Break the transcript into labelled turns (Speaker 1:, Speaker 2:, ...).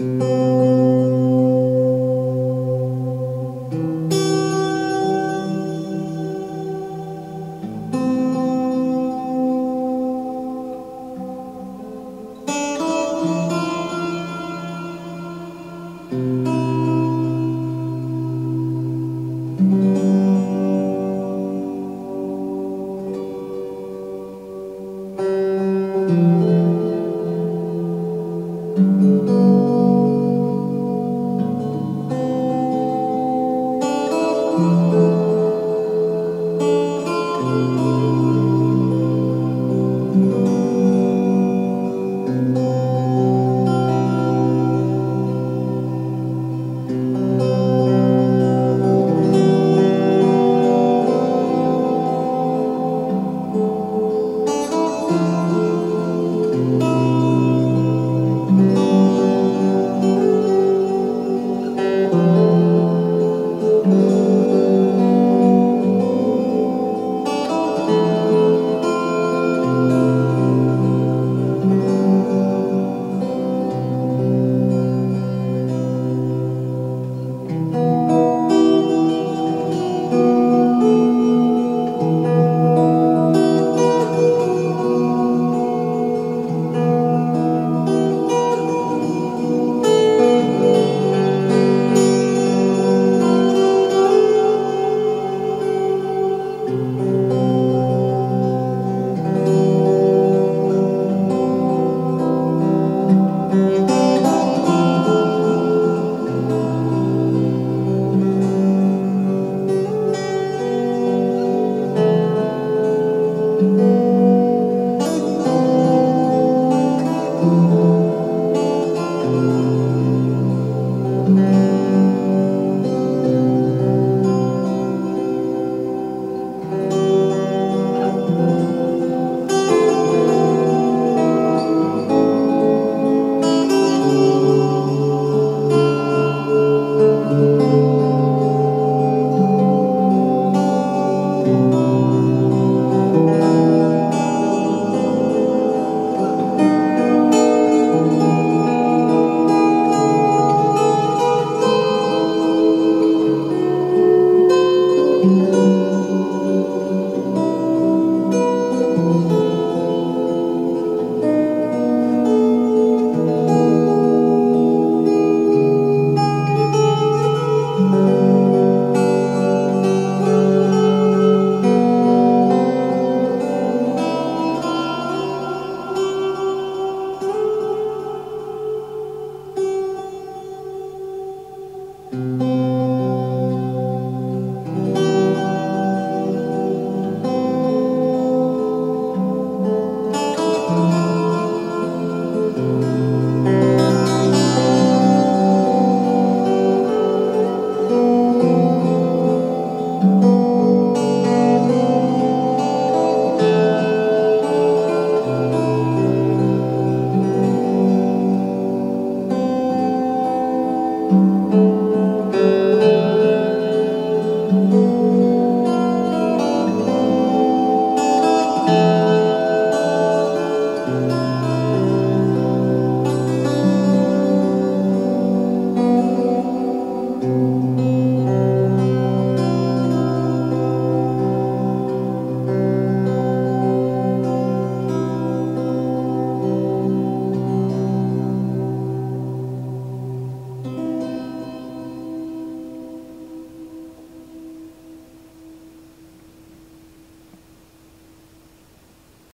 Speaker 1: Música